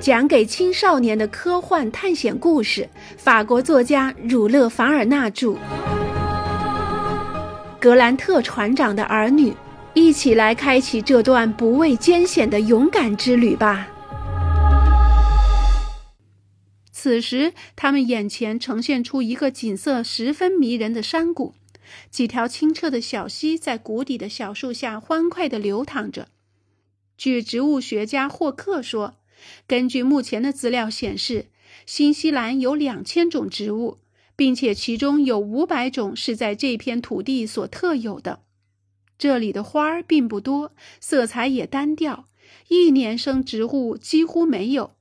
讲给青少年的科幻探险故事，法国作家儒勒·凡尔纳著。格兰特船长的儿女，一起来开启这段不畏艰险的勇敢之旅吧。此时，他们眼前呈现出一个景色十分迷人的山谷，几条清澈的小溪在谷底的小树下欢快地流淌着。据植物学家霍克说。根据目前的资料显示，新西兰有两千种植物，并且其中有五百种是在这片土地所特有的。这里的花儿并不多，色彩也单调，一年生植物几乎没有。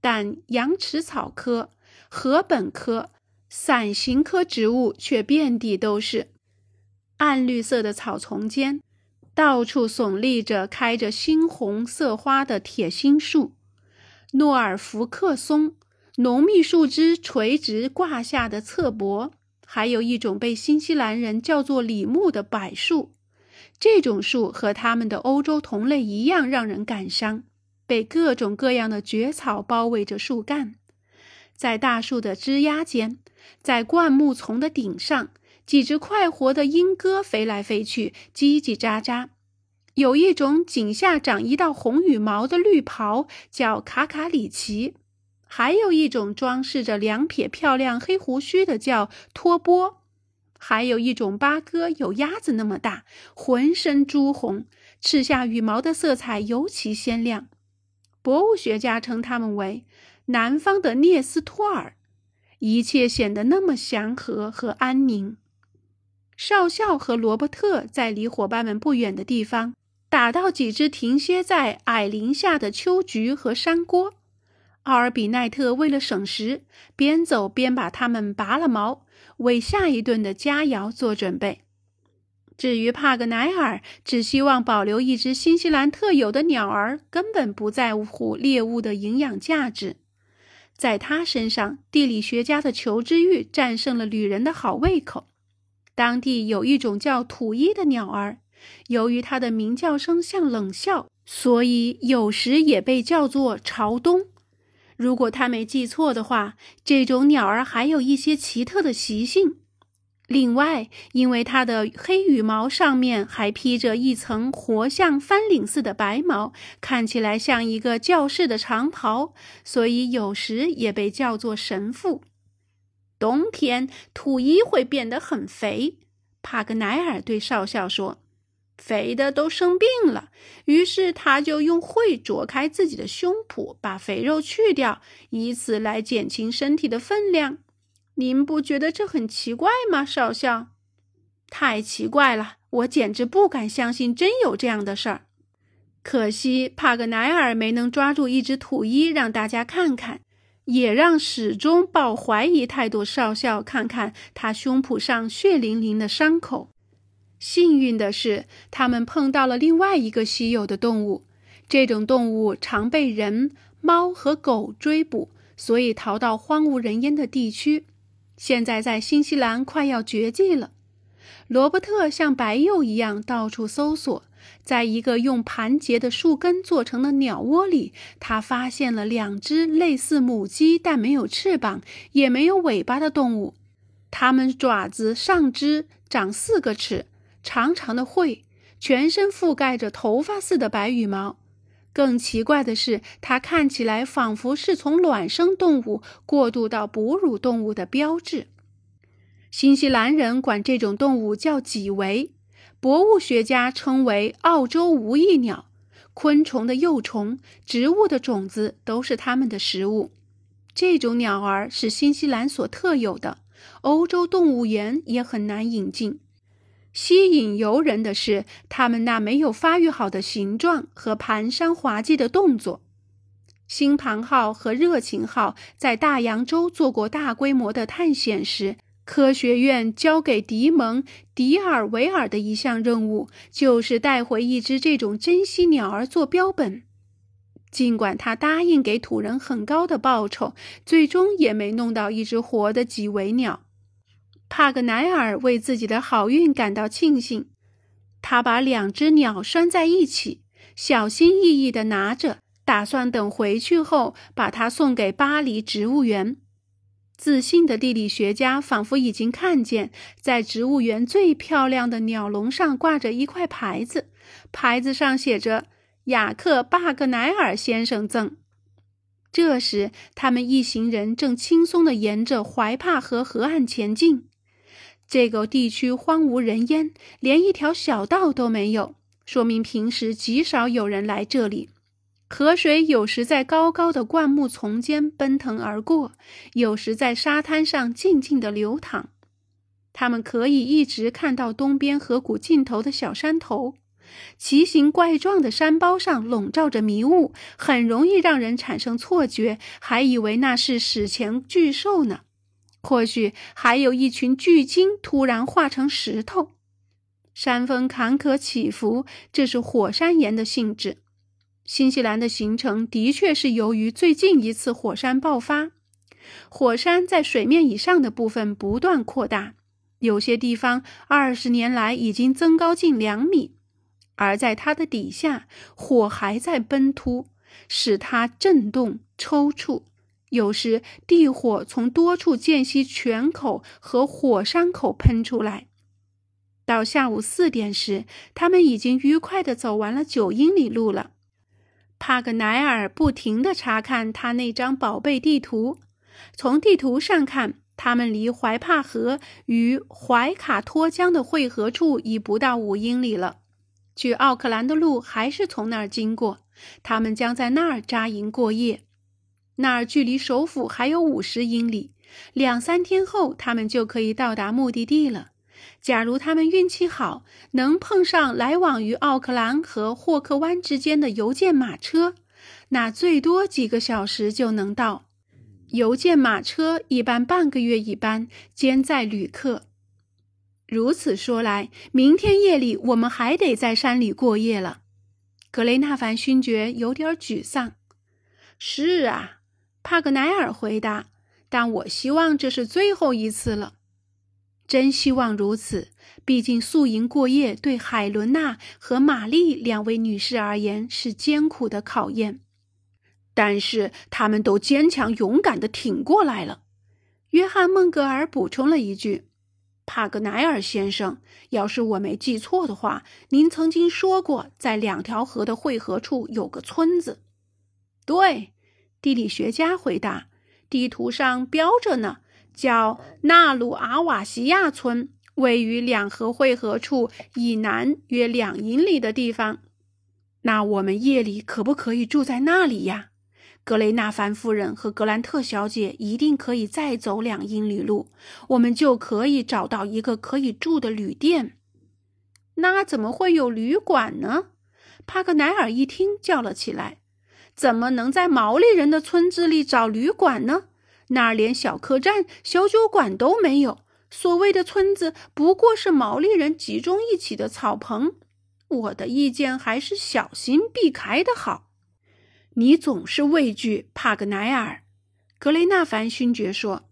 但羊齿草科、禾本科、伞形科植物却遍地都是。暗绿色的草丛间，到处耸立着开着猩红色花的铁心树。诺尔福克松，浓密树枝垂直挂下的侧柏，还有一种被新西兰人叫做李木的柏树。这种树和它们的欧洲同类一样，让人感伤，被各种各样的蕨草包围着树干。在大树的枝丫间，在灌木丛的顶上，几只快活的莺歌飞来飞去，叽叽喳喳。有一种颈下长一道红羽毛的绿袍，叫卡卡里奇；还有一种装饰着两撇漂亮黑胡须的，叫托波；还有一种八哥有鸭子那么大，浑身朱红，翅下羽毛的色彩尤其鲜亮。博物学家称它们为南方的涅斯托尔。一切显得那么祥和和安宁。少校和罗伯特在离伙伴们不远的地方。打到几只停歇在矮林下的秋菊和山郭，奥尔比奈特为了省时，边走边把它们拔了毛，为下一顿的佳肴做准备。至于帕格奈尔，只希望保留一只新西兰特有的鸟儿，根本不在乎猎物的营养价值。在他身上，地理学家的求知欲战胜了旅人的好胃口。当地有一种叫土衣的鸟儿。由于它的鸣叫声像冷笑，所以有时也被叫做朝东。如果他没记错的话，这种鸟儿还有一些奇特的习性。另外，因为它的黑羽毛上面还披着一层活像翻领似的白毛，看起来像一个教士的长袍，所以有时也被叫做神父。冬天，土衣会变得很肥。帕格奈尔对少校说。肥的都生病了，于是他就用喙啄开自己的胸脯，把肥肉去掉，以此来减轻身体的分量。您不觉得这很奇怪吗，少校？太奇怪了，我简直不敢相信真有这样的事儿。可惜帕格奈尔没能抓住一只土衣让大家看看，也让始终抱怀疑态度少校看看他胸脯上血淋淋的伤口。幸运的是，他们碰到了另外一个稀有的动物。这种动物常被人、猫和狗追捕，所以逃到荒无人烟的地区。现在在新西兰快要绝迹了。罗伯特像白鼬一样到处搜索，在一个用盘结的树根做成的鸟窝里，他发现了两只类似母鸡但没有翅膀也没有尾巴的动物。它们爪子上肢长四个齿。长长的喙，全身覆盖着头发似的白羽毛。更奇怪的是，它看起来仿佛是从卵生动物过渡到哺乳动物的标志。新西兰人管这种动物叫脊维，博物学家称为澳洲无翼鸟。昆虫的幼虫、植物的种子都是它们的食物。这种鸟儿是新西兰所特有的，欧洲动物园也很难引进。吸引游人的是他们那没有发育好的形状和蹒跚滑稽的动作。星盘号和热情号在大洋洲做过大规模的探险时，科学院交给迪蒙·迪尔维尔的一项任务就是带回一只这种珍稀鸟儿做标本。尽管他答应给土人很高的报酬，最终也没弄到一只活的几维鸟。帕格奈尔为自己的好运感到庆幸，他把两只鸟拴在一起，小心翼翼地拿着，打算等回去后把它送给巴黎植物园。自信的地理学家仿佛已经看见，在植物园最漂亮的鸟笼上挂着一块牌子，牌子上写着“雅克·巴格奈尔先生赠”。这时，他们一行人正轻松地沿着怀帕河河岸前进。这个地区荒无人烟，连一条小道都没有，说明平时极少有人来这里。河水有时在高高的灌木丛间奔腾而过，有时在沙滩上静静地流淌。他们可以一直看到东边河谷尽头的小山头，奇形怪状的山包上笼罩着迷雾，很容易让人产生错觉，还以为那是史前巨兽呢。或许还有一群巨鲸突然化成石头。山峰坎坷起伏，这是火山岩的性质。新西兰的形成的确是由于最近一次火山爆发，火山在水面以上的部分不断扩大，有些地方二十年来已经增高近两米，而在它的底下，火还在奔突，使它震动抽搐。有时地火从多处间隙泉口和火山口喷出来。到下午四点时，他们已经愉快地走完了九英里路了。帕格奈尔不停地查看他那张宝贝地图。从地图上看，他们离怀帕河与怀卡托江的汇合处已不到五英里了。去奥克兰的路还是从那儿经过。他们将在那儿扎营过夜。那儿距离首府还有五十英里，两三天后他们就可以到达目的地了。假如他们运气好，能碰上来往于奥克兰和霍克湾之间的邮件马车，那最多几个小时就能到。邮件马车一般半个月一班，兼载旅客。如此说来，明天夜里我们还得在山里过夜了。格雷纳凡勋爵有点沮丧。是啊。帕格奈尔回答：“但我希望这是最后一次了，真希望如此。毕竟宿营过夜对海伦娜和玛丽两位女士而言是艰苦的考验，但是他们都坚强勇敢地挺过来了。”约翰·孟格尔补充了一句：“帕格奈尔先生，要是我没记错的话，您曾经说过，在两条河的汇合处有个村子。”对。地理学家回答：“地图上标着呢，叫纳鲁阿瓦西亚村，位于两河汇合处以南约两英里的地方。那我们夜里可不可以住在那里呀？格雷纳凡夫人和格兰特小姐一定可以再走两英里路，我们就可以找到一个可以住的旅店。那怎么会有旅馆呢？”帕格奈尔一听，叫了起来。怎么能在毛利人的村子里找旅馆呢？那儿连小客栈、小酒馆都没有。所谓的村子不过是毛利人集中一起的草棚。我的意见还是小心避开的好。你总是畏惧帕格奈尔，格雷纳凡勋爵说：“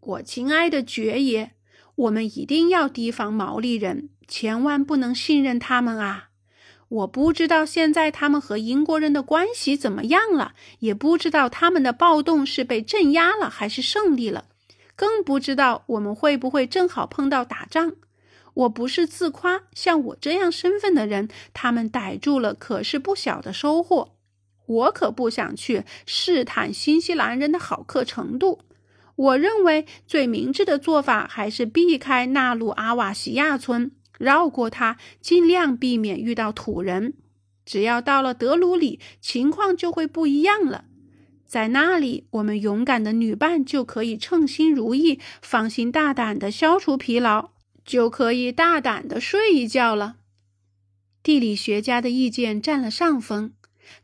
我亲爱的爵爷，我们一定要提防毛利人，千万不能信任他们啊。”我不知道现在他们和英国人的关系怎么样了，也不知道他们的暴动是被镇压了还是胜利了，更不知道我们会不会正好碰到打仗。我不是自夸，像我这样身份的人，他们逮住了可是不小的收获。我可不想去试探新西兰人的好客程度。我认为最明智的做法还是避开纳鲁阿瓦西亚村。绕过它，尽量避免遇到土人。只要到了德鲁里，情况就会不一样了。在那里，我们勇敢的女伴就可以称心如意，放心大胆地消除疲劳，就可以大胆地睡一觉了。地理学家的意见占了上风。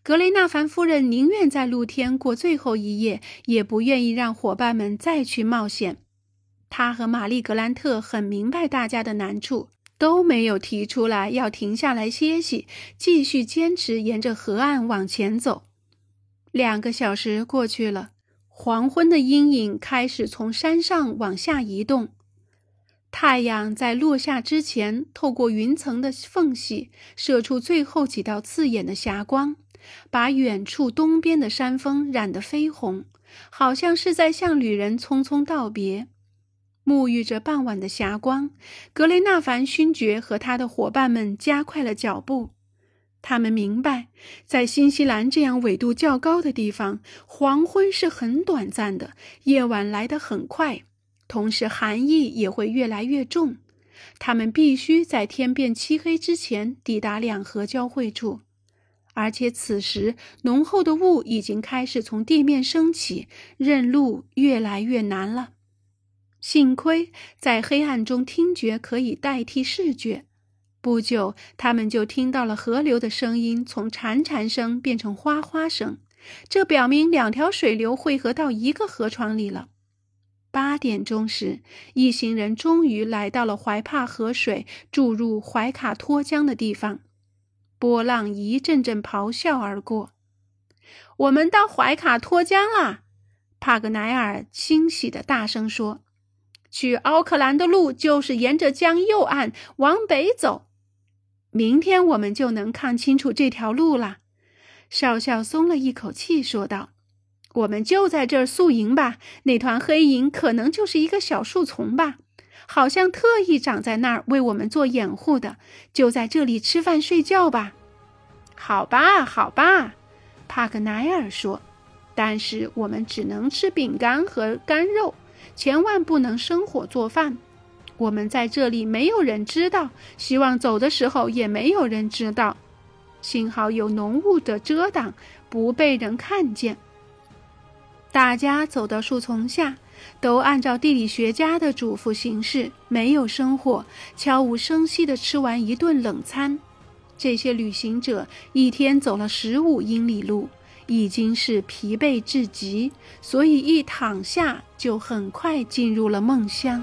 格雷纳凡夫人宁愿在露天过最后一夜，也不愿意让伙伴们再去冒险。她和玛丽·格兰特很明白大家的难处。都没有提出来要停下来歇息，继续坚持沿着河岸往前走。两个小时过去了，黄昏的阴影开始从山上往下移动。太阳在落下之前，透过云层的缝隙射出最后几道刺眼的霞光，把远处东边的山峰染得绯红，好像是在向旅人匆匆道别。沐浴着傍晚的霞光，格雷纳凡勋爵和他的伙伴们加快了脚步。他们明白，在新西兰这样纬度较高的地方，黄昏是很短暂的，夜晚来得很快，同时寒意也会越来越重。他们必须在天变漆黑之前抵达两河交汇处，而且此时浓厚的雾已经开始从地面升起，认路越来越难了。幸亏在黑暗中，听觉可以代替视觉。不久，他们就听到了河流的声音从潺潺声变成哗哗声，这表明两条水流汇合到一个河床里了。八点钟时，一行人终于来到了怀帕河水注入怀卡托江的地方，波浪一阵阵咆哮而过。我们到怀卡托江啦！帕格奈尔欣喜地大声说：“去奥克兰的路就是沿着江右岸往北走。”明天我们就能看清楚这条路了。少校松了一口气，说道：“我们就在这儿宿营吧。那团黑影可能就是一个小树丛吧，好像特意长在那儿为我们做掩护的。就在这里吃饭睡觉吧。”“好吧，好吧。”帕格奈尔说，“但是我们只能吃饼干和干肉，千万不能生火做饭。”我们在这里，没有人知道。希望走的时候也没有人知道。幸好有浓雾的遮挡，不被人看见。大家走到树丛下，都按照地理学家的嘱咐行事，没有生火，悄无声息地吃完一顿冷餐。这些旅行者一天走了十五英里路，已经是疲惫至极，所以一躺下就很快进入了梦乡。